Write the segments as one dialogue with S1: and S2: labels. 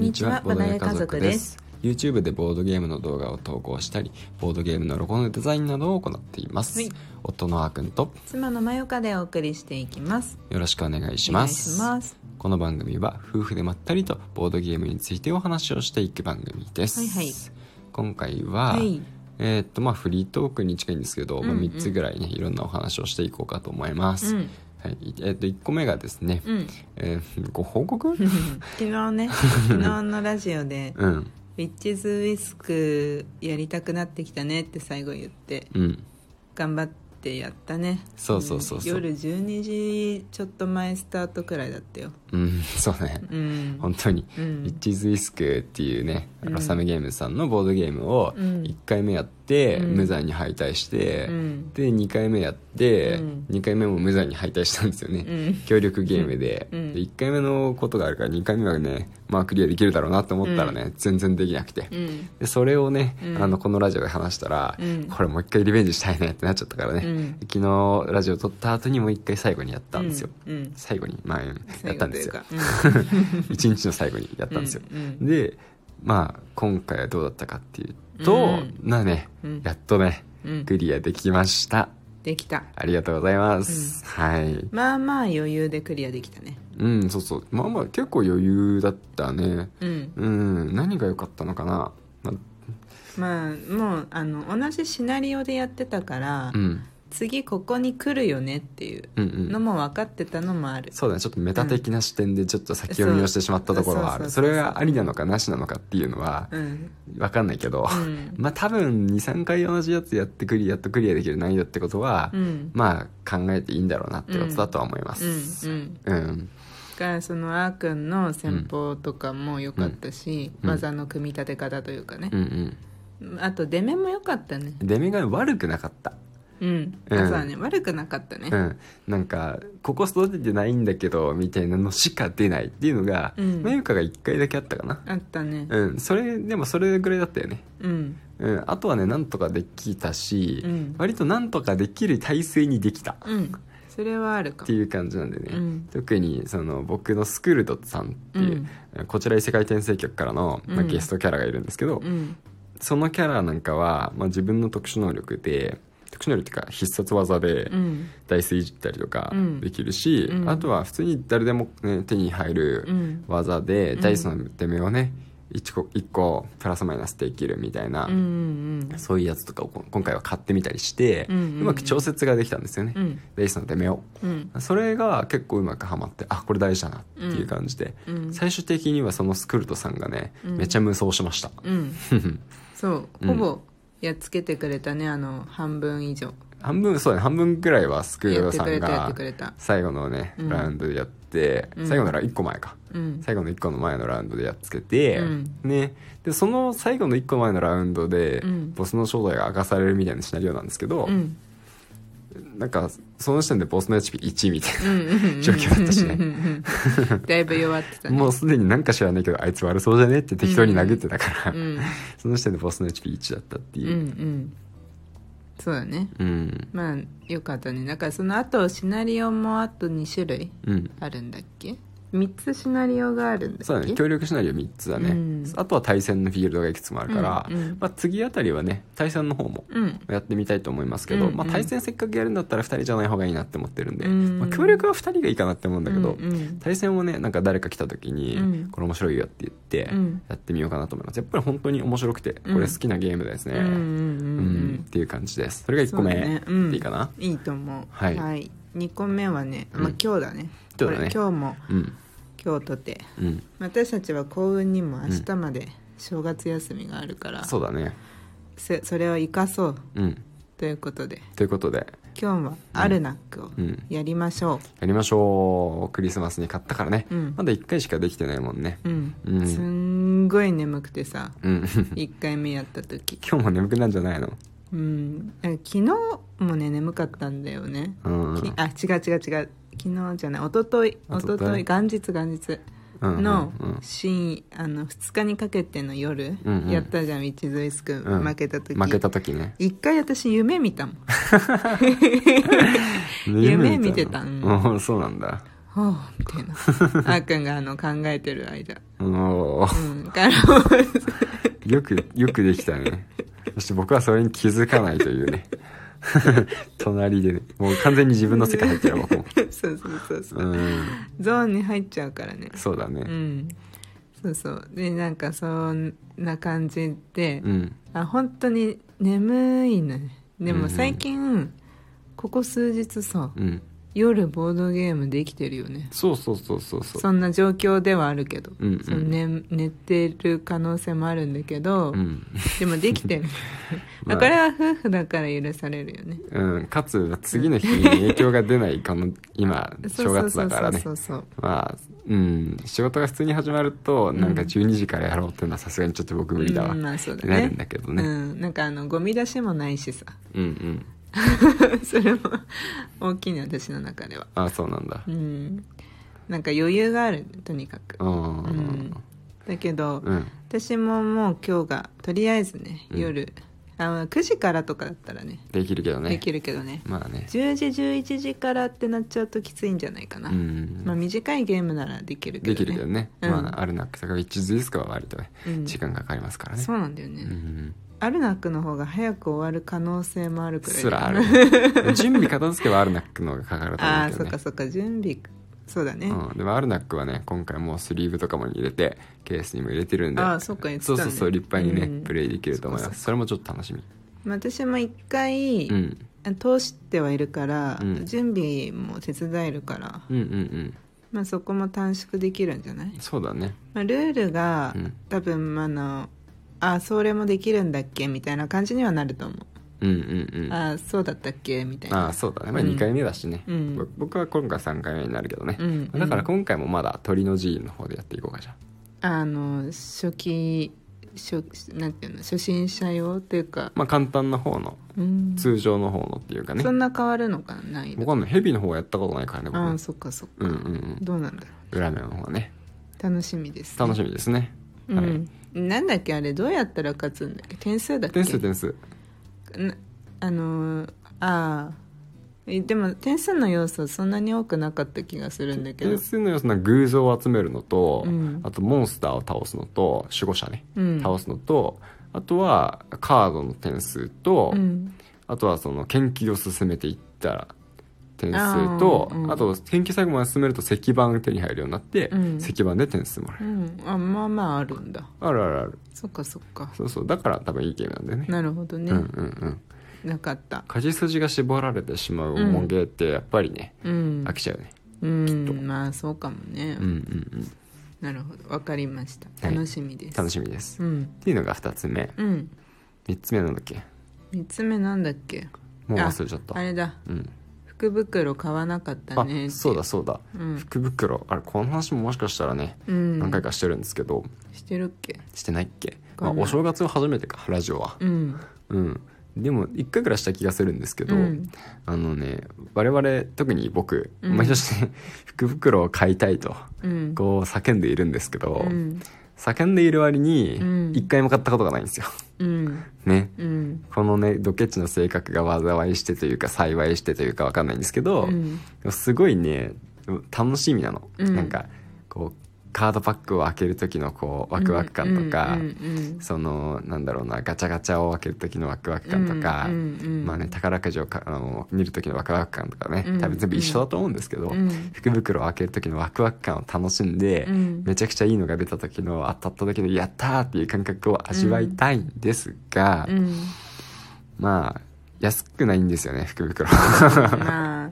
S1: んにちはボードゲー家族です。YouTube でボードゲームの動画を投稿したりボードゲームのロゴのデザインなどを行っています、
S2: はい。
S1: 夫のあーくんと
S2: 妻のまよかでお送りしていきます。
S1: よろしくお願いします。この番組は夫婦でまったりとボードゲームについてお話をしていく番組です、
S2: はいはい。
S1: 今回は、
S2: はい。
S1: えーっとまあフリートークに近いんですけど、まあ、
S2: うんうん。
S1: 3つぐらいねいろんなお話をしていこうかと思います、
S2: うん
S1: はい。えーっと1個目がですね、
S2: うん。
S1: えー ご報告？
S2: 昨日ね 昨日のラジオで
S1: うん「
S2: ウィッチズ・ウィスクやりたくなってきたね」って最後言って
S1: うん。
S2: 頑張ってやったね。
S1: そうそうそうそう。ん
S2: 夜12時ちょっと前スタートくらいだったよ。
S1: うんそうね。
S2: うん。
S1: 本当に、
S2: うん。
S1: イッチズ・イスクっていうね、
S2: うん。
S1: ロサムゲームズさんのボードゲームを
S2: うん。
S1: 1回目やって、
S2: うん。
S1: 無残に敗退して、
S2: うん。
S1: で2回目やって、
S2: うん。
S1: 2回目も無残に敗退したんですよね、
S2: うん。
S1: 協力ゲームで,、
S2: うん。
S1: で1回目のことがあるから2回目はねまあクリアできるだろうなと思ったらね、全然できなくて、
S2: うん。
S1: でそれをね、
S2: うん。
S1: あのこのラジオで話したら、
S2: うん。
S1: これもう一回リベンジしたいねってなっちゃったからね、
S2: うん。
S1: 昨日ラジオ撮った後にもう一回最後にやったんですよ、最後にまあやったんですよ。一日の最後にやったんですよ、でまあ今回はどうだったかっていうと、
S2: うん。
S1: なね、
S2: うん。
S1: やっとね
S2: うん。
S1: クリアできました。
S2: できた。
S1: ありがとうございます、はい。
S2: まあまあ余裕でクリアできたね。
S1: うんそうそう。まあまあ結構余裕だったね。
S2: うん。
S1: うん。何が良かったのかな、ま
S2: まあもうあの同じシナリオでやってたから、
S1: うん、
S2: 次ここに来るよねっていう
S1: うんうん。
S2: のも分かってたのもある、
S1: そうだね。ちょっとメタ的な視点でちょっと先読みをしてしまったところはある。
S2: そ
S1: れがありなのかなしなのかっていうのは
S2: うん。
S1: 分かんないけど、
S2: うん。
S1: まあ多分23回同じやつやってクリアやっとクリアできる難易度ってことは、
S2: うん。
S1: まあ考えていいんだろうなってことだとは思います。
S2: うん。うん。
S1: うん。
S2: がそのあーくんの戦法とかも良かったし、
S1: うん。
S2: 技の組み立て方というかね。
S1: うんう、ん。
S2: あと出目も良かったね。
S1: 出目が悪くなかった
S2: うん、
S1: うん。
S2: あそうだね悪くなかったね。
S1: うん。なんかここ育ててないんだけどみたいなのしか出ないっていうのが、
S2: うん。
S1: まゆかが1回だけあったかな。
S2: あったね。
S1: うん。それでもそれぐらいだったよね。
S2: うん。
S1: うん、あとはねなんとかできたし、
S2: うん。
S1: 割となんとかできる体制にできた。
S2: うん。それはあるか
S1: ていう感じなんでね、
S2: うん。
S1: 特にその僕のスクールドさんっていう、こちら異世界転生局からの、まあ、
S2: うん
S1: ゲストキャラがいるんですけど、
S2: うん。
S1: そのキャラなんかは、まあ、自分の特殊能力で特殊能力っていうか必殺技で
S2: うん。
S1: ダイスいじったりとか
S2: うん
S1: できるし、
S2: うん。
S1: あとは普通に誰でも、ね、手に入る
S2: うん。
S1: 技で、
S2: うん。
S1: ダイスの出目をね1個 ,1 個プラスマイナスできるみたいな、
S2: うんうん
S1: そういうやつとかをこ今回は買ってみたりして、
S2: うんうん。うん
S1: まく調節ができたんですよね、
S2: うん。
S1: レイスの出目を。
S2: うん。
S1: それが結構うまくはまってあこれ大事だなっていう感じで、
S2: うん。
S1: 最終的にはそのスクルトさんがね、
S2: うん。
S1: めちゃ無双しました。
S2: うん。そう。
S1: うん。
S2: ほぼやっつけてくれたねあの半分以上。
S1: 半分そうだね半分くらいはスクル
S2: やっ
S1: トさんが最後のね、
S2: うん。
S1: ラウンドでやって、
S2: うん。
S1: 最後なら1個前か。
S2: うん。
S1: 最後の1個の前のラウンドでやっつけて、
S2: うん。
S1: ね。でその最後の1個前のラウンドで、
S2: うん。
S1: ボスの正体が明かされるみたいなシナリオなんですけど、
S2: うん
S1: なんかその時点でボスの HP1 みたいな、
S2: うんうんうん
S1: 状況だったしね
S2: うんうん。うんだいぶ弱ってたね。
S1: もうすでになんか知らないけどあいつ悪そうじゃねって適当に殴ってたから、
S2: うん
S1: その時点でボスの HP1 だったって
S2: う。んう
S1: いう、
S2: ん。そうだね。
S1: うん。
S2: まあよかったね。だからその後シナリオもあと2種類
S1: うん。
S2: あるんだっけ？3つシナリオがあるんだ
S1: そうだね。協力シナリオ3つだね、
S2: うん。
S1: あとは対戦のフィールドがいくつもあるから、
S2: うんうん
S1: まあ、次あたりはね対戦の方も
S2: うん。
S1: やってみたいと思いますけど、
S2: うんうん。
S1: まあ、対戦せっかくやるんだったら2人じゃない方がいいなって思ってるんで、
S2: うん。
S1: まあ、協力は2人がいいかなって思うんだけど、
S2: うんうん。
S1: 対戦をねなんか誰か来た時に、
S2: うん。
S1: これ面白いよって言って
S2: うん。
S1: やってみようかなと思います。やっぱり本当に面白くてこれ好きなゲームですね、
S2: うん
S1: っていう感じです。それが1個目、
S2: ね。
S1: いいかな？い
S2: いと思う。
S1: はい
S2: 2個目はね、まあ
S1: うん、
S2: 今日だね。
S1: 今日だね。
S2: 今日も
S1: うん。
S2: 今日とて。
S1: うん。
S2: 私たちは幸運にも明日まで正月休みがあるから、
S1: そうだね。
S2: そそれを生かそう。
S1: うん。
S2: ということで。
S1: ということで。
S2: 今日はアルナックを
S1: うん。
S2: やりましょ
S1: やりましょう。クリスマスに買ったからね、
S2: うん。
S1: まだ1回しかできてないもんね。
S2: ううん、
S1: うん。
S2: すんごい眠くてさ
S1: うん。
S2: 1回目やった時。
S1: 今日も眠くなんじゃないの？
S2: うん。昨日もね眠かったんだよね、
S1: うん
S2: きあ違う違う違う。昨日じゃない。一昨日一
S1: 一昨日
S2: 元日元日。
S1: うん
S2: の
S1: うんうん。
S2: 深あの2日にかけての夜、
S1: うんうん。
S2: やったじゃん「ウィッチズ・イスク」
S1: うん。
S2: 負けた時、
S1: 負けた時ね。
S2: 一回私夢見たもん。夢見てたうん
S1: うんそうなんだ。
S2: ほうみたいな。あーくんがあの考えてる間。
S1: おー。
S2: うん。から。
S1: よくよくできたね。そして僕はそれに気づかないというね 隣でねもう完全に自分の世界入ってる僕も
S2: そうそうそうそう。
S1: うん。
S2: ゾーンに入っちゃうからね。
S1: そうだね。
S2: うん。そうそう。でなんかそんな感じで、
S1: うん。
S2: あ本当に眠いのね。でも最近、ここ数日さ
S1: うん
S2: 夜ボードゲームできてるよね。
S1: そうそうそうそうそう。
S2: そんな状況ではあるけど、
S1: うんうん。
S2: その寝寝てる可能性もあるんだけど、
S1: うん。
S2: でもできてる、
S1: まあ
S2: これは夫婦だから許されるよね。
S1: うん、かつ次の日に影響が出ないかの今正月だからね。
S2: そうそうそう
S1: まあうん。仕事が普通に始まるとなんか
S2: うん。
S1: 12時からやろうっていうのはさすがにちょっと僕無理だわ、
S2: うんまあそうだね。
S1: なるんだけどね。
S2: うん、なんかあのゴミ出しもないしさ。
S1: うんうん
S2: それも大きいね私の中では。
S1: あそうなんだ。
S2: うん。なんか余裕があるとにかく。うんだけど、
S1: うん。
S2: 私ももう今日がとりあえずね
S1: うん。
S2: 夜、あ9時からとかだったらね。
S1: できるけどね。
S2: できるけどね。
S1: まあね。
S2: 10時11時からってなっちゃうときついんじゃないかな、
S1: うん
S2: まあ、短いゲームならできるけど、ね、
S1: できるけどね、
S2: うん。
S1: まあアルナックとかウィッチズディスクは割とね
S2: うん。
S1: 時間かかりますからね。
S2: そうなんだよね、
S1: うん
S2: アルナックの方が早く終わる可能性もあるくらい
S1: すらある。準備片付けはアルナックの方がかかると思
S2: ああ
S1: うけどね。
S2: そっかそっか。準備そうだね、
S1: うん、でもアルナックはね今回もうスリーブとかも入れてケースにも入れてるんで。
S2: ああそっか言ってたね。
S1: そうそうそう立派にね、
S2: うん。
S1: プレイできると思います。それもちょっと楽しみ。
S2: まあ私も一回、
S1: うん。
S2: 通してはいるから、
S1: うん。
S2: 準備も手伝えるから、
S1: うんうんうん。
S2: まあ、そこも短縮できるんじゃない、
S1: そうだね。
S2: まあ、ルールが、
S1: うん。
S2: 多分あのあそれもできるんだっけ？みたいな感じにはなると思う、
S1: うんうんうん
S2: あそうだったっけ？みたいな。
S1: ああそうだね。まあ
S2: うん
S1: 2回目だしね、
S2: うん。
S1: ぼ僕は今回3回目になるけどね、
S2: うん
S1: だから今回もまだ鳥の寺院の方でやっていこうかじゃ
S2: あの初期初なんていうの？初心者用っていうか、
S1: まあ簡単な方の
S2: うん、
S1: 通常の方のっていうかね。
S2: そんな変わるのかな？難易度
S1: わかんないヘビの方はやったことないからね僕。ね
S2: ああそっかそっか、
S1: うんうんうん。
S2: どうなんだろ
S1: 裏面の方はね。
S2: う楽しみです、
S1: 楽しみですね、
S2: うん、
S1: はい
S2: なんだっけあれどうやったら勝つんだっけ？点数だっけ？
S1: 点数点数。
S2: なあのーああえでも点数の要素そんなに多くなかった気がするんだけど。
S1: 点数の要素な偶像を集めるのと、
S2: うん。
S1: あとモンスターを倒すのと守護者ね、
S2: うん。
S1: 倒すのとあとはカードの点数と、
S2: うん。
S1: あとはその研究を進めていったら点数とあ,、と研究最後まで進めると石板手に入るようになって、
S2: うん。
S1: 石板で点数もらえる、
S2: うん。あまあまああるんだ。
S1: あるあるある。
S2: そっかそっか。
S1: そうそう。だから多分いいゲームなんだよね。
S2: なるほどね、
S1: うんうんうん。
S2: なかった。
S1: 勝ち筋が絞られてしまう重げってやっぱりね、
S2: うん。
S1: 飽きちゃうよね。
S2: うん。まあそうかもね、
S1: うんうんうん。
S2: なるほど。わかりました。
S1: はい。
S2: 楽しみです、
S1: 楽しみです、っ
S2: うん。
S1: ていうのが2つ目。
S2: うん。
S1: 3つ目なんだっけ
S2: ？3つ目なんだっけ？
S1: もう忘れちゃった。
S2: あれだ。
S1: うん
S2: 福袋買わなかった
S1: あ
S2: ねって。
S1: そうだそうだ、
S2: うん。
S1: 福袋。あれこの話ももしかしたらね、
S2: うん。
S1: 何回かしてるんですけど。
S2: してるっけ？
S1: してないっけ、まあ、お正月は初めてかラジオは。
S2: うん。
S1: うん。でも1回ぐらいした気がするんですけど、
S2: うん。
S1: あのね我々特に僕
S2: うん。
S1: 毎年、福袋を買いたいと
S2: うん。
S1: こう叫んでいるんですけど、
S2: うん
S1: 叫んでいる割に
S2: うん。
S1: 1回も買ったことがないんですよ。
S2: うん。
S1: ね。
S2: うん。
S1: このねドケチの性格が災いしてというか幸いしてというか分かんないんですけど、
S2: うん。
S1: すごいね楽しみなの、
S2: うん。
S1: なんかこうカードパックを開ける時のこうワクワク感とか、
S2: うんうん
S1: そのなんだろうなガチャガチャを開ける時のワクワク感とか、
S2: うんうんうん
S1: まあね宝くじをかあの見る時のワクワク感とかね
S2: うん
S1: 多分全部一緒だと思うんですけど、
S2: うん。
S1: 福袋を開ける時のワクワク感を楽しんで、
S2: うん。
S1: めちゃくちゃいいのが出た時の当たった時のやったーっていう感覚を味わいたいんですが、
S2: うん。
S1: まあ安くないんですよね福袋。
S2: まあ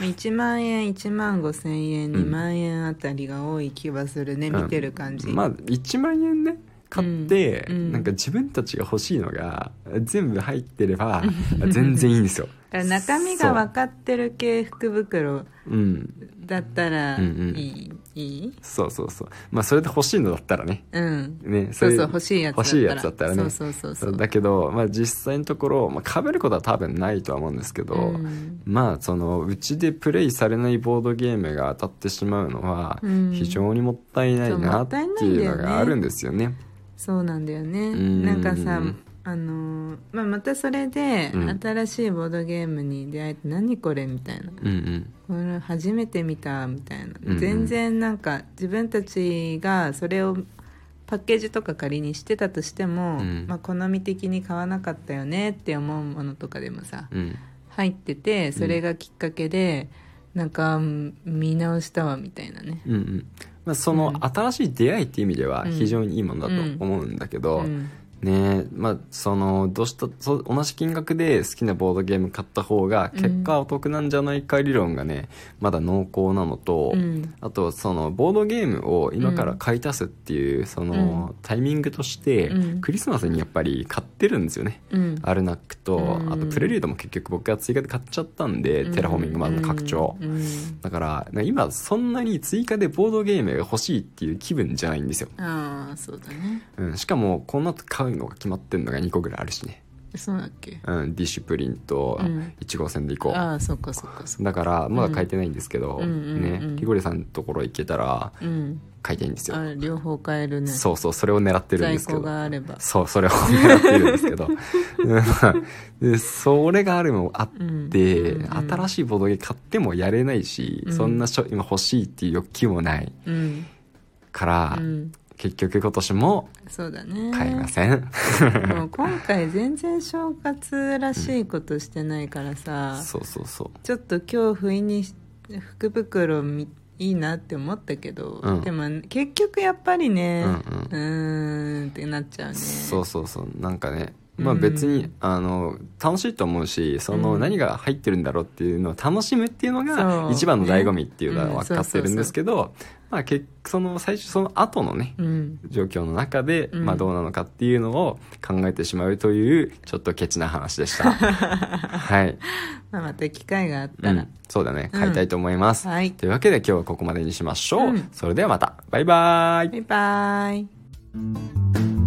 S2: 1万円1万5千円
S1: うん。
S2: 2万円あたりが多い気はするね、見てる感じ、
S1: まあ1万円ね買って、
S2: うんうん。
S1: なんか自分たちが欲しいのが全部入ってれば 全然いいんですよ。
S2: だから中身が分かってる系福袋
S1: うん。
S2: だったらい
S1: うんうん
S2: い、い？い
S1: そうそうそう。まあそれで欲しいのだったらね。
S2: うん。
S1: ね
S2: そうそう
S1: れ
S2: 欲しいやつだったら。
S1: 欲しいやつだったらね。
S2: そうそうそうそう。
S1: だけど、まあ、実際のところ、まあ、被ることは多分ないとは思うんですけど、
S2: うん。
S1: まあそのうちでプレイされないボードゲームが当たってしまうのは
S2: うん。
S1: 非常にもったいないなっていうのがあるんですよね。
S2: そうなんだよね。
S1: ん。
S2: なんかさあのーまあ、またそれで
S1: うん。
S2: 新しいボードゲームに出会えて何これみたいな。
S1: うんうん。
S2: これ初めて見たみたいな。
S1: うんうん。
S2: 全然なんか自分たちがそれをパッケージとか仮にしてたとしても、
S1: うん。
S2: まあ、好み的に買わなかったよねって思うものとかでもさ
S1: うん。
S2: 入っててそれがきっかけで、なんかうん見直したわみたいなね。
S1: うんうん。まあ、その新しい出会いっていう意味では
S2: うん。
S1: 非常にいいものだと思うんだけど、
S2: うん
S1: ね。まあそのどうしたそ同じ金額で好きなボードゲーム買った方が結果お得なんじゃないか理論がねまだ濃厚なのと、
S2: うん。
S1: あとそのボードゲームを今から買い足すっていうそのタイミングとして
S2: うん。
S1: クリスマスにやっぱり買ってるんですよね、
S2: うん。
S1: アルナックと
S2: うん。
S1: あとプレリュードも結局僕が追加で買っちゃったんで、テラフォーミングまずの拡張、
S2: うん。うん。
S1: だから今そんなに追加でボードゲームが欲しいっていう気分じゃないんですよ、
S2: ああそうだね。
S1: うん、しかもこの後買うのが決まってんのが2個ぐらいあるしね、
S2: そうだっけ？
S1: うん、ディッシュプリンと
S2: うん。
S1: 1号線で行こう、
S2: ああそっかそっかそっか。
S1: だからまだ書いてないんですけど、
S2: うんうんうん
S1: ね
S2: うん。
S1: リゴリさんのところ行けたら
S2: うん
S1: 書いていいんですよ、
S2: あ両方買えるね。
S1: そうそうそれを狙ってるんですけど。
S2: があれば。
S1: そうそれを狙ってるんですけど。でそれがあるのもあって、
S2: うんうん
S1: 新しいボードゲーム買ってもやれないし、
S2: うん。
S1: そんなしょ今欲しいっていう欲求もない
S2: うん。
S1: から、
S2: うん
S1: 結局今年も
S2: そうだね。
S1: 買いません、
S2: もう今回全然正月らしいことしてないからさ、
S1: そうそうそう。
S2: ちょっと今日不意に福袋みいいなって思ったけど、
S1: うん。
S2: でも結局やっぱりね
S1: うんうん
S2: ってなっちゃうね。
S1: そうそうそう。なんかねまあ
S2: うん。
S1: 別に、あの楽しいと思うしその
S2: うん。
S1: 何が入ってるんだろうっていうのを楽しむっていうのが一番の醍醐味っていうの
S2: ね
S1: は分かってるんですけど、まあ結その最初その後のね
S2: うん。
S1: 状況の中で、
S2: うん。
S1: まあどうなのかっていうのを考えてしまうというちょっとケチな話でした。はい、
S2: まあ、また機会があっ
S1: う
S2: たら、
S1: ん、そうだね。買いたいと思います、
S2: はい。
S1: というわけで今日はここまでにしましょう、
S2: うん。
S1: それではまた。バイバイ。
S2: バイバイ